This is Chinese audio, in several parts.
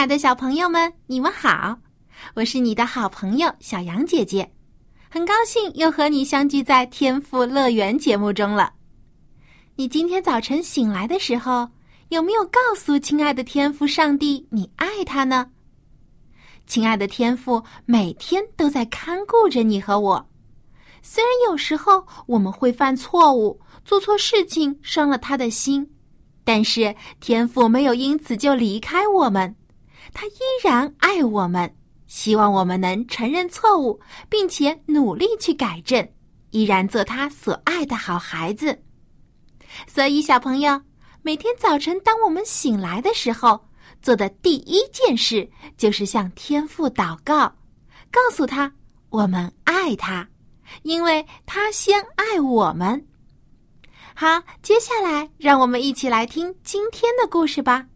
亲爱的小朋友们，你们好，我是你的好朋友小杨姐姐，很高兴又和你相聚在天赋乐园节目中了。你今天早晨醒来的时候，有没有告诉亲爱的天赋上帝你爱他呢？亲爱的天赋每天都在看顾着你和我，虽然有时候我们会犯错误，做错事情伤了他的心，但是天赋没有因此就离开我们。他依然爱我们，希望我们能承认错误，并且努力去改正，依然做他所爱的好孩子。所以，小朋友，每天早晨当我们醒来的时候，做的第一件事就是向天父祷告，告诉他我们爱他，因为他先爱我们。好，接下来让我们一起来听今天的故事吧。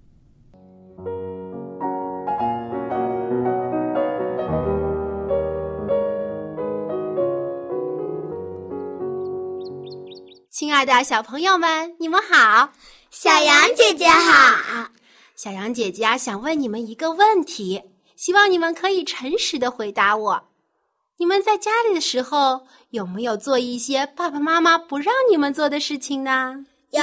亲爱的小朋友们，你们好！小杨姐姐好。小杨姐姐啊，想问你们一个问题，希望你们可以诚实的回答我。你们在家里的时候，有没有做一些爸爸妈妈不让你们做的事情呢？有。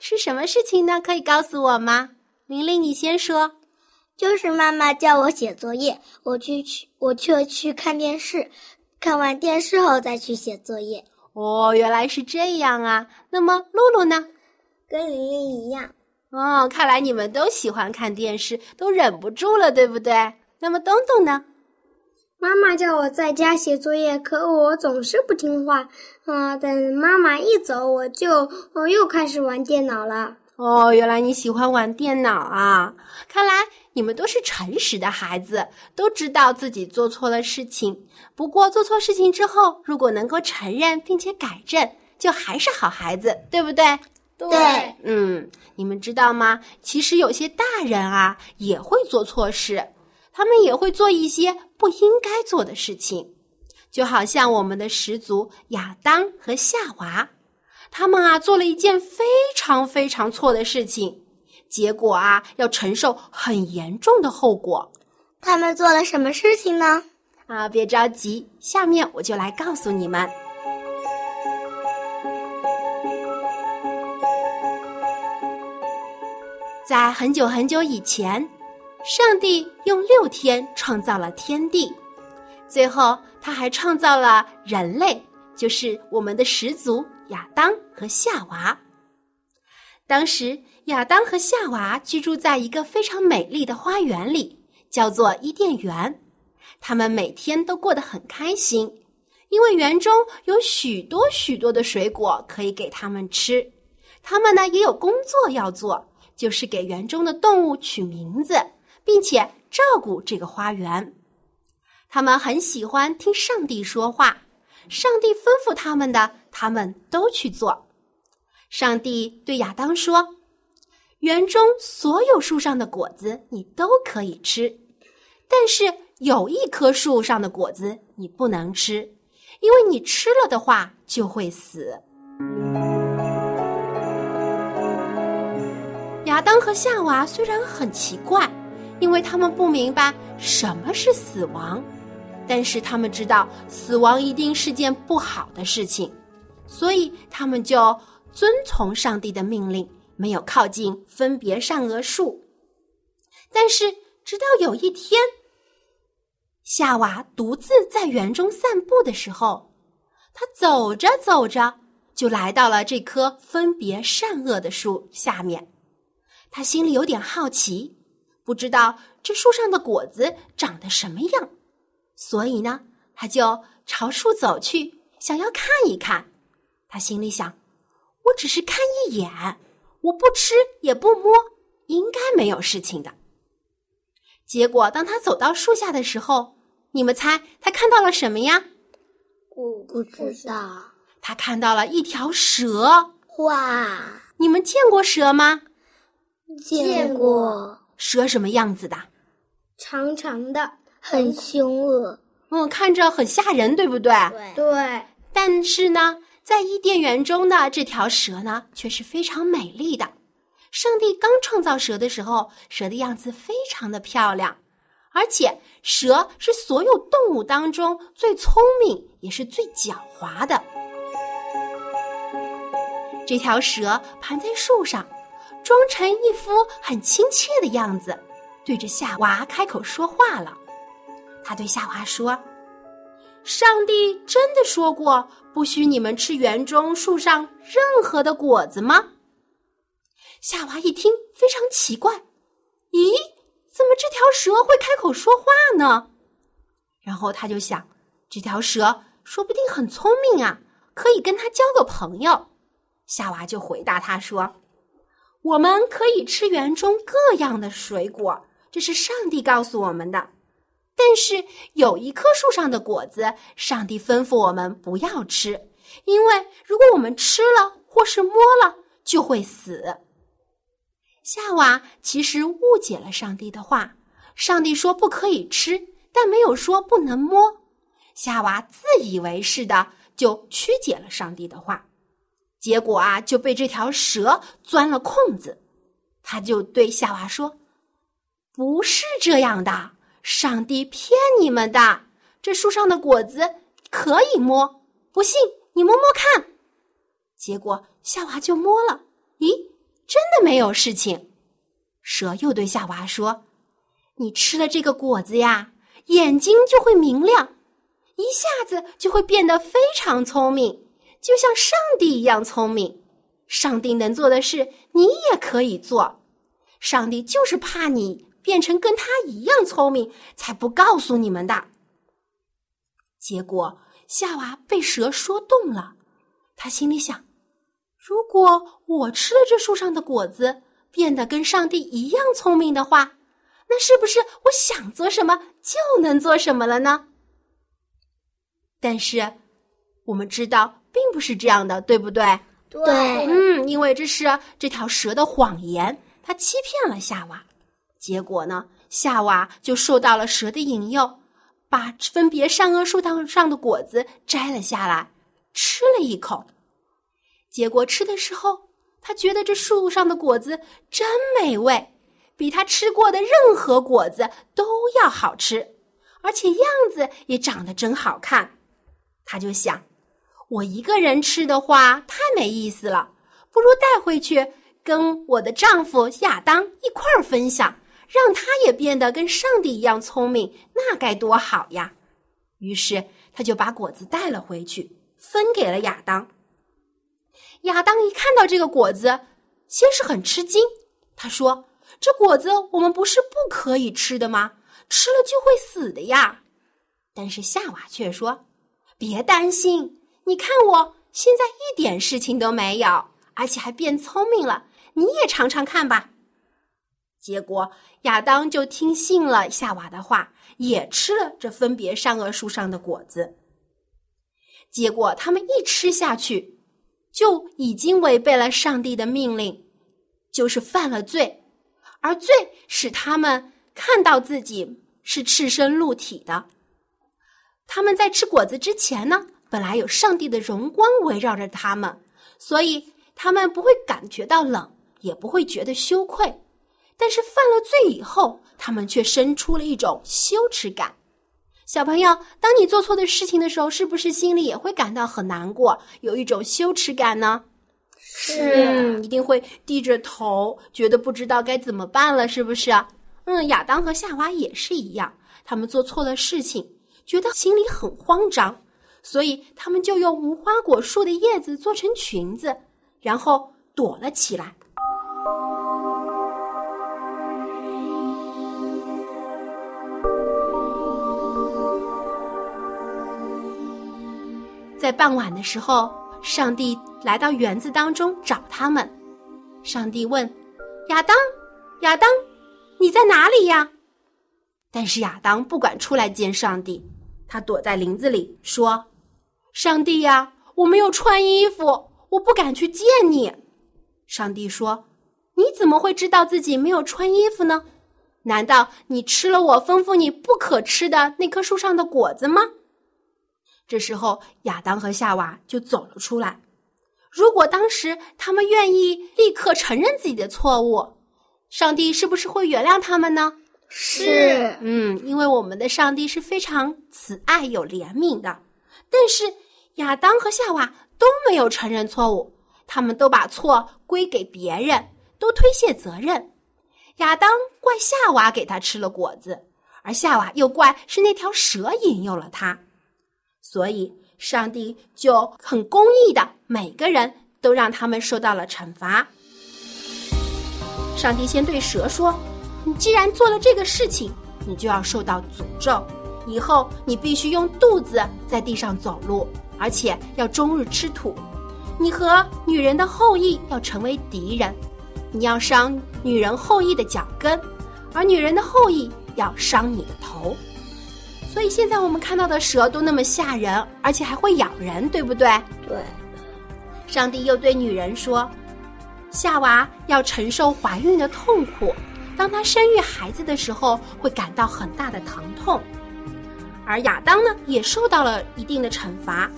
是什么事情呢？可以告诉我吗？玲玲，你先说。就是妈妈叫我写作业，我去去，我却去看电视，看完电视后再去写作业。哦，原来是这样啊！那么露露呢？跟玲玲一样。哦，看来你们都喜欢看电视，都忍不住了，对不对？那么东东呢？妈妈叫我在家写作业，可我总是不听话。啊，等妈妈一走，我就我又开始玩电脑了。哦，原来你喜欢玩电脑啊！看来你们都是诚实的孩子，都知道自己做错了事情。不过做错事情之后，如果能够承认并且改正，就还是好孩子，对不对？对，嗯，你们知道吗？其实有些大人啊也会做错事，他们也会做一些不应该做的事情，就好像我们的始祖亚当和夏娃。他们啊，做了一件非常非常错的事情，结果啊，要承受很严重的后果。他们做了什么事情呢？啊，别着急，下面我就来告诉你们。在很久很久以前，上帝用六天创造了天地，最后他还创造了人类，就是我们的始祖。亚当和夏娃。当时，亚当和夏娃居住在一个非常美丽的花园里，叫做伊甸园。他们每天都过得很开心，因为园中有许多许多的水果可以给他们吃。他们呢也有工作要做，就是给园中的动物取名字，并且照顾这个花园。他们很喜欢听上帝说话。上帝吩咐他们的，他们都去做。上帝对亚当说：“园中所有树上的果子你都可以吃，但是有一棵树上的果子你不能吃，因为你吃了的话就会死。”亚当和夏娃虽然很奇怪，因为他们不明白什么是死亡。但是他们知道死亡一定是件不好的事情，所以他们就遵从上帝的命令，没有靠近分别善恶树。但是直到有一天，夏娃独自在园中散步的时候，她走着走着就来到了这棵分别善恶的树下面。她心里有点好奇，不知道这树上的果子长得什么样。所以呢，他就朝树走去，想要看一看。他心里想：“我只是看一眼，我不吃也不摸，应该没有事情的。结果，当他走到树下的时候，你们猜他看到了什么呀？我不知道。他看到了一条蛇。哇！你们见过蛇吗？见过。蛇什么样子的？长长的，很凶恶。嗯，看着很吓人，对不对？对。但是呢，在伊甸园中的这条蛇呢，却是非常美丽的。上帝刚创造蛇的时候，蛇的样子非常的漂亮，而且蛇是所有动物当中最聪明，也是最狡猾的。这条蛇盘在树上，装成一副很亲切的样子，对着夏娃开口说话了。他对夏娃说：“上帝真的说过不许你们吃园中树上任何的果子吗？”夏娃一听非常奇怪：“咦，怎么这条蛇会开口说话呢？”然后他就想，这条蛇说不定很聪明啊，可以跟他交个朋友。夏娃就回答他说：“我们可以吃园中各样的水果，这是上帝告诉我们的。但是有一棵树上的果子，上帝吩咐我们不要吃，因为如果我们吃了或是摸了，就会死。”夏娃其实误解了上帝的话，上帝说不可以吃，但没有说不能摸。夏娃自以为是的就曲解了上帝的话。结果啊，就被这条蛇钻了空子。他就对夏娃说：“不是这样的，上帝骗你们的。这树上的果子可以摸，不信你摸摸看。”结果夏娃就摸了，咦，真的没有事情。蛇又对夏娃说：“你吃了这个果子呀，眼睛就会明亮，一下子就会变得非常聪明。”就像上帝一样聪明，上帝能做的事，你也可以做。上帝就是怕你变成跟他一样聪明，才不告诉你们的。结果夏娃被蛇说动了，他心里想：如果我吃了这树上的果子，变得跟上帝一样聪明的话，那是不是我想做什么就能做什么了呢？但是我们知道。并不是这样的，对不对？对，嗯，因为这是这条蛇的谎言，它欺骗了夏娃。结果呢，夏娃就受到了蛇的引诱，把分别善恶树当上的果子摘了下来，吃了一口。结果吃的时候，他觉得这树上的果子真美味，比他吃过的任何果子都要好吃，而且样子也长得真好看。他就想。我一个人吃的话太没意思了，不如带回去跟我的丈夫亚当一块儿分享，让他也变得跟上帝一样聪明，那该多好呀！于是他就把果子带了回去，分给了亚当。亚当一看到这个果子，先是很吃惊，他说：“这果子我们不是不可以吃的吗？吃了就会死的呀！”但是夏娃却说：“别担心。”你看我现在一点事情都没有，而且还变聪明了。你也尝尝看吧。结果亚当就听信了夏娃的话，也吃了这分别善恶树上的果子。结果他们一吃下去，就已经违背了上帝的命令，就是犯了罪，而罪使他们看到自己是赤身露体的。他们在吃果子之前呢？本来有上帝的荣光围绕着他们，所以他们不会感觉到冷，也不会觉得羞愧。但是犯了罪以后，他们却生出了一种羞耻感。小朋友，当你做错的事情的时候，是不是心里也会感到很难过，有一种羞耻感呢？是，一定会低着头，觉得不知道该怎么办了，是不是？嗯，亚当和夏娃也是一样，他们做错了事情，觉得心里很慌张。所以，他们就用无花果树的叶子做成裙子，然后躲了起来。在傍晚的时候，上帝来到园子当中找他们。上帝问亚当：“亚当，你在哪里呀？”但是亚当不敢出来见上帝，他躲在林子里说：“上帝呀，我没有穿衣服，我不敢去见你。”上帝说：“你怎么会知道自己没有穿衣服呢？难道你吃了我吩咐你不可吃的那棵树上的果子吗？”这时候，亚当和夏娃就走了出来。如果当时他们愿意立刻承认自己的错误，上帝是不是会原谅他们呢？是，嗯，因为我们的上帝是非常慈爱有怜悯的。但是亚当和夏娃都没有承认错误，他们都把错归给别人，都推卸责任。亚当怪夏娃给他吃了果子，而夏娃又怪是那条蛇引诱了他。所以，上帝就很公义的，每个人都让他们受到了惩罚。上帝先对蛇说：“你既然做了这个事情，你就要受到诅咒。以后你必须用肚子在地上走路，而且要终日吃土。你和女人的后裔要成为敌人，你要伤女人后裔的脚跟，而女人的后裔要伤你的头。”所以现在我们看到的蛇都那么吓人，而且还会咬人，对不对？对。上帝又对女人说：“夏娃要承受怀孕的痛苦，当她生育孩子的时候会感到很大的疼痛。而亚当呢，也受到了一定的惩罚，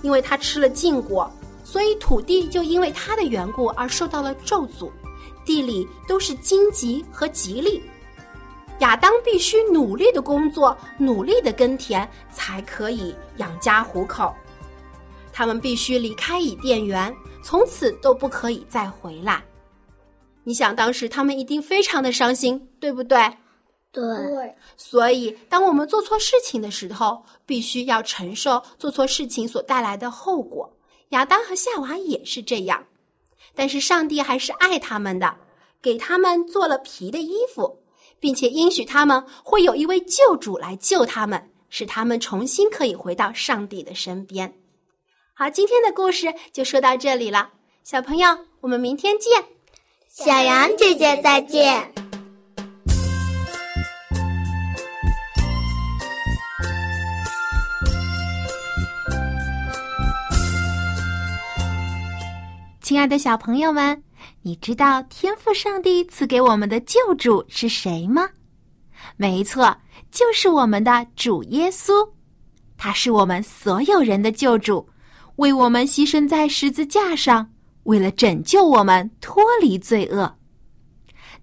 因为他吃了禁果，所以土地就因为他的缘故而受到了咒诅，地里都是荆棘和吉利。”亚当必须努力的工作，努力的耕田，才可以养家糊口。他们必须离开伊甸园，从此都不可以再回来。你想，当时他们一定非常的伤心，对不对？对。所以，当我们做错事情的时候，必须要承受做错事情所带来的后果。亚当和夏娃也是这样，但是上帝还是爱他们的，给他们做了皮的衣服。并且应许他们会有一位救主来救他们，使他们重新可以回到上帝的身边。好，今天的故事就说到这里了，小朋友，我们明天见。小羊姐姐再见。亲爱的小朋友们。你知道天赋上帝赐给我们的救主是谁吗？没错，就是我们的主耶稣，他是我们所有人的救主，为我们牺牲在十字架上，为了拯救我们脱离罪恶。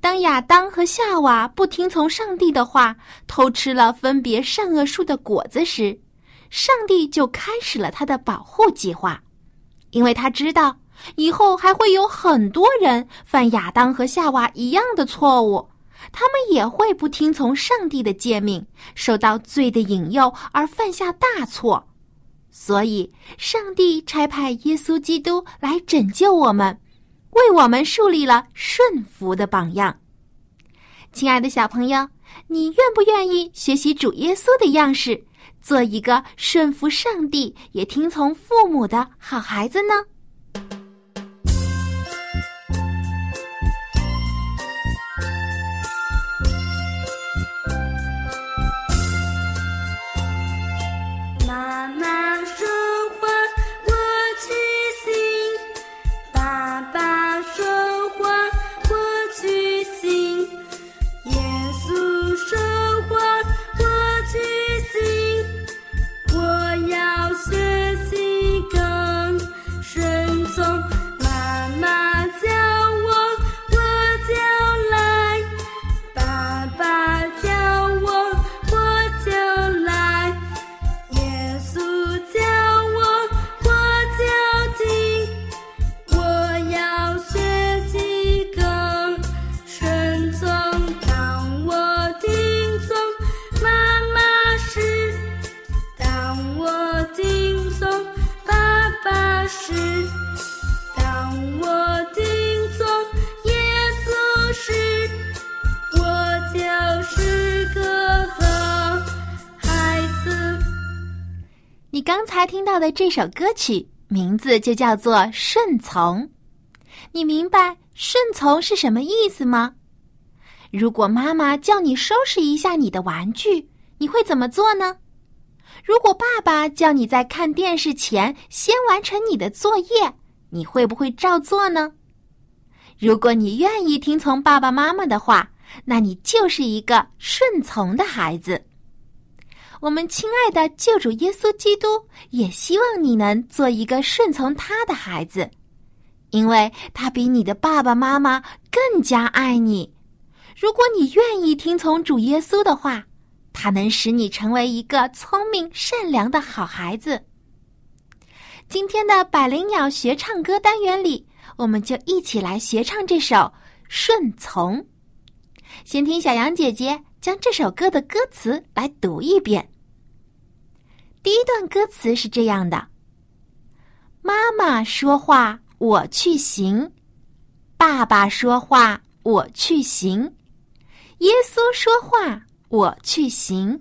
当亚当和夏娃不听从上帝的话，偷吃了分别善恶树的果子时，上帝就开始了他的保护计划，因为他知道。以后还会有很多人犯亚当和夏娃一样的错误，他们也会不听从上帝的诫命，受到罪的引诱而犯下大错。所以，上帝差派耶稣基督来拯救我们，为我们树立了顺服的榜样。亲爱的小朋友，你愿不愿意学习主耶稣的样式，做一个顺服上帝也听从父母的好孩子呢？到的这首歌曲名字就叫做《顺从》，你明白顺从是什么意思吗？如果妈妈叫你收拾一下你的玩具，你会怎么做呢？如果爸爸叫你在看电视前先完成你的作业，你会不会照做呢？如果你愿意听从爸爸妈妈的话，那你就是一个顺从的孩子。我们亲爱的救主耶稣基督也希望你能做一个顺从他的孩子，因为他比你的爸爸妈妈更加爱你。如果你愿意听从主耶稣的话，他能使你成为一个聪明善良的好孩子。今天的百灵鸟学唱歌单元里，我们就一起来学唱这首《顺从》。先听小羊姐姐将这首歌的歌词来读一遍。第一段歌词是这样的：“妈妈说话，我去行；爸爸说话，我去行；耶稣说话，我去行。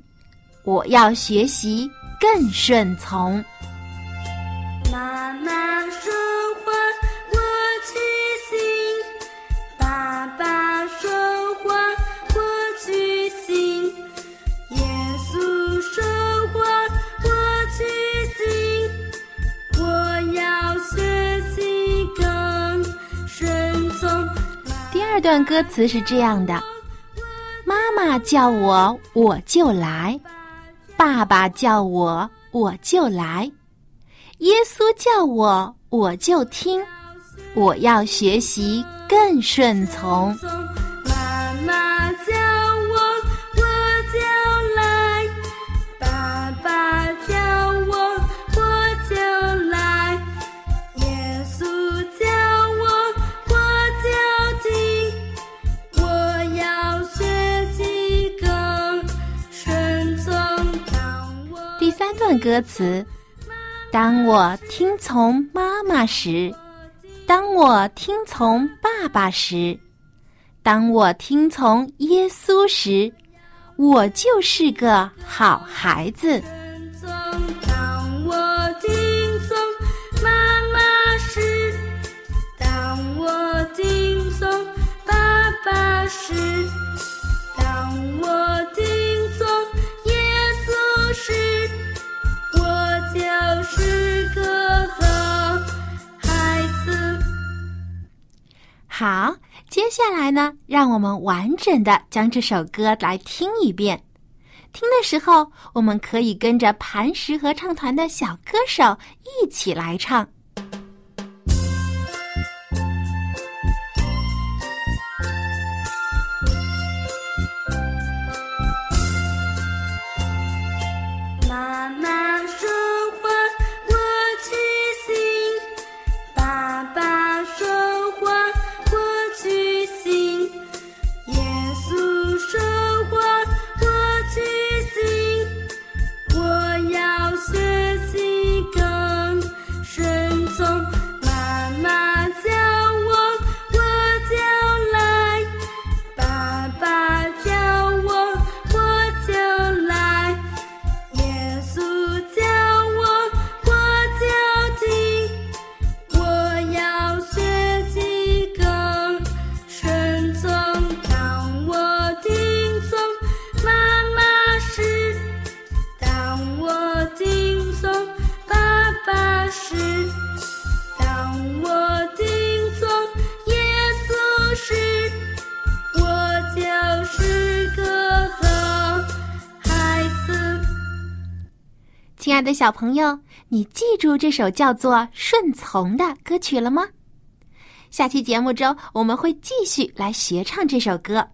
我要学习更顺从。”妈妈说这段歌词是这样的：妈妈叫我，我就来；爸爸叫我，我就来。耶稣叫我，我就听。我要学习更顺从。歌词：当我听从妈妈时，当我听从爸爸时，当我听从耶稣时，我就是个好孩子。当我听从妈妈时，当我听从爸爸时好，接下来呢，让我们完整的将这首歌来听一遍。听的时候，我们可以跟着磐石合唱团的小歌手一起来唱。是，当我听从耶稣时，我就是个好孩子亲爱的小朋友，你记住这首叫做《顺从》的歌曲了吗？下期节目中我们会继续来学唱这首歌。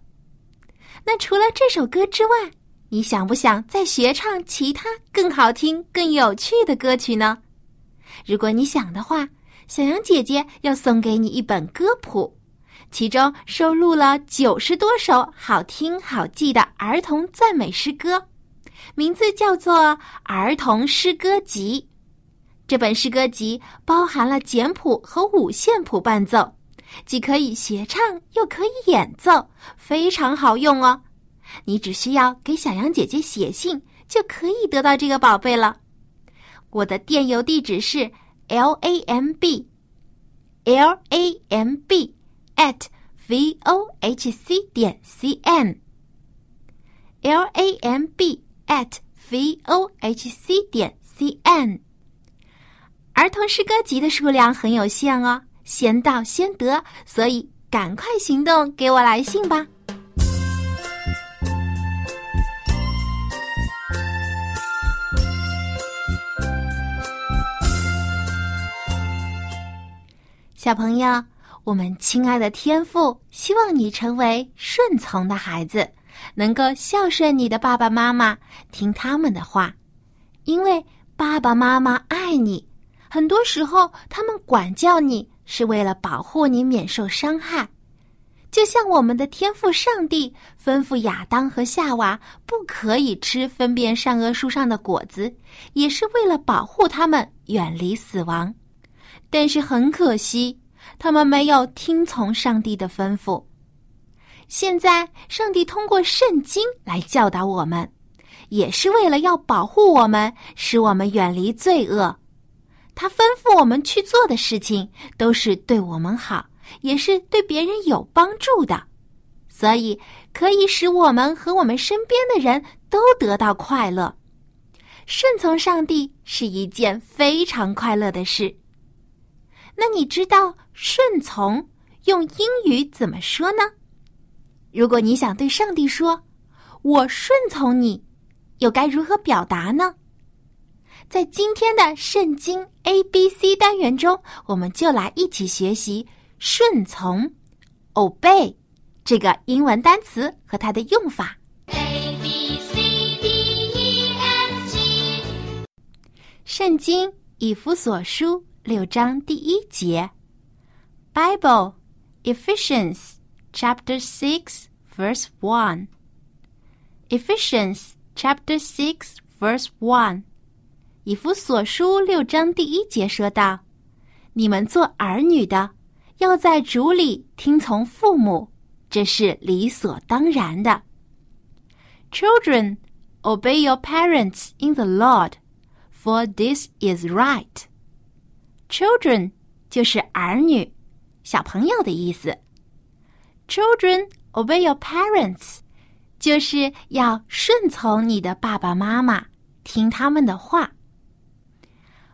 那除了这首歌之外，你想不想再学唱其他更好听、更有趣的歌曲呢？如果你想的话，小羊姐姐要送给你一本歌谱，其中收录了九十多首好听好记的儿童赞美诗歌。名字叫做《儿童诗歌集》。这本诗歌集包含了简谱和五线谱伴奏，既可以学唱又可以演奏，非常好用哦。你只需要给小羊姐姐写信，就可以得到这个宝贝了。我的电邮地址是 l a m b l a m b at v o h c 点 c n，l a m b at v o h c 点 c n。儿童诗歌集的数量很有限哦，先到先得，所以赶快行动，给我来信吧。小朋友，我们亲爱的天父希望你成为顺从的孩子，能够孝顺你的爸爸妈妈，听他们的话，因为爸爸妈妈爱你。很多时候，他们管教你是为了保护你免受伤害，就像我们的天父上帝吩咐亚当和夏娃不可以吃分辨善恶树上的果子，也是为了保护他们远离死亡。但是很可惜，他们没有听从上帝的吩咐。现在，上帝通过圣经来教导我们，也是为了要保护我们，使我们远离罪恶。他吩咐我们去做的事情，都是对我们好，也是对别人有帮助的，所以可以使我们和我们身边的人都得到快乐。顺从上帝是一件非常快乐的事。那你知道顺从用英语怎么说呢？如果你想对上帝说“我顺从你”，又该如何表达呢？在今天的圣经 A B C 单元中，我们就来一起学习“顺从 ”（obey） 这个英文单词和它的用法。A B C D E F G。圣经以弗所书六章第一节，Bible Ephesians chapter six verse one。Ephesians chapter six verse one。以弗所书六章第一节说道：“你们做儿女的，要在主里听从父母，这是理所当然的。Children, obey your parents in the Lord, for this is right. Children 就是儿女、小朋友的意思。Children, obey your parents 就是要顺从你的爸爸妈妈，听他们的话。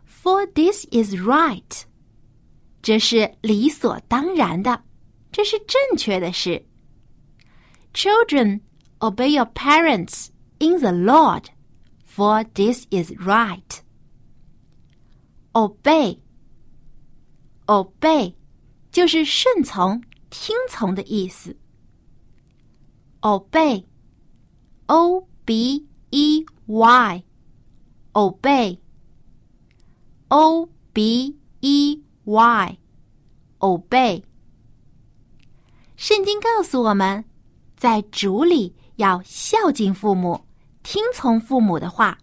For this is right，这是理所当然的，这是正确的事。Children, obey your parents in the Lord, for this is right. Obey, obey，就是顺从、听从的意思。Obey, O B E Y, obey. O B E Y，obey。圣经告诉我们，在主里要孝敬父母，听从父母的话。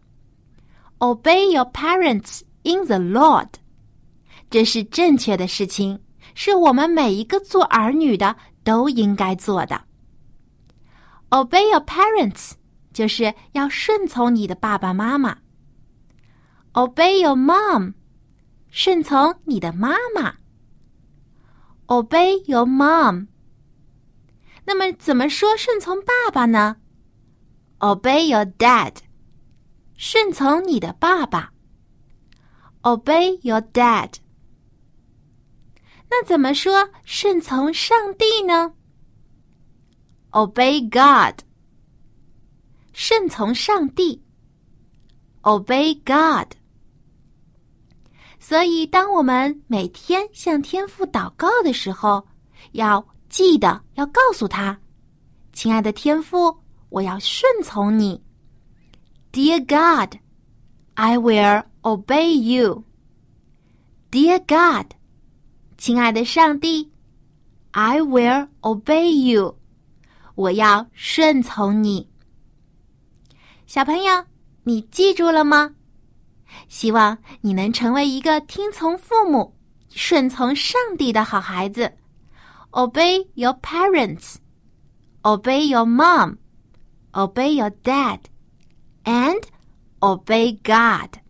Obey your parents in the Lord，这是正确的事情，是我们每一个做儿女的都应该做的。Obey your parents，就是要顺从你的爸爸妈妈。Obey your mom。顺从你的妈妈，obey your mom。那么怎么说顺从爸爸呢？Obey your dad。顺从你的爸爸，obey your dad。那怎么说顺从上帝呢？Obey God。顺从上帝，obey God。所以，当我们每天向天父祷告的时候，要记得要告诉他：“亲爱的天父，我要顺从你。”Dear God, I will obey you. Dear God，亲爱的上帝，I will obey you。我要顺从你。小朋友，你记住了吗？希望你能成为一个听从父母、顺从上帝的好孩子。Obey your parents, obey your mom, obey your dad, and obey God.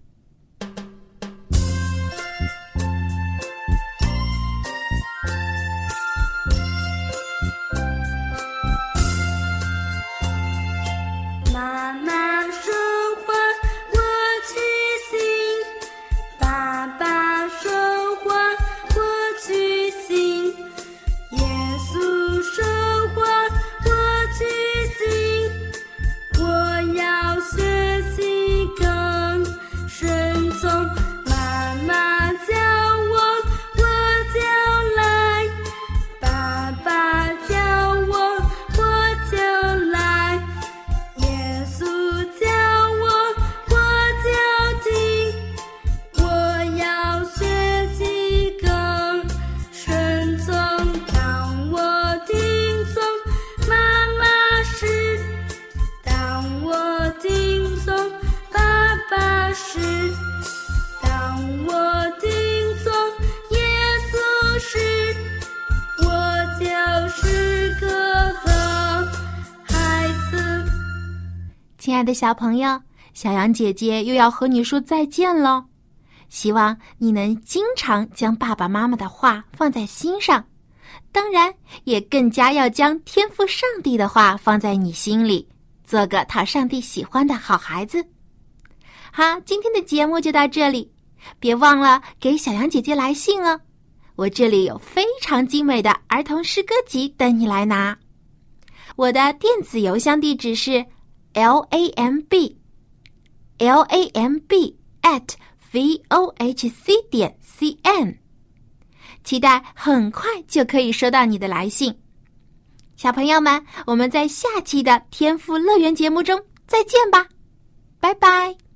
小朋友，小羊姐姐又要和你说再见喽。希望你能经常将爸爸妈妈的话放在心上，当然也更加要将天赋上帝的话放在你心里，做个讨上帝喜欢的好孩子。好，今天的节目就到这里，别忘了给小羊姐姐来信哦。我这里有非常精美的儿童诗歌集等你来拿。我的电子邮箱地址是。L a m b l a m b at v o h c 点 c n，期待很快就可以收到你的来信。小朋友们，我们在下期的天赋乐园节目中再见吧，拜拜。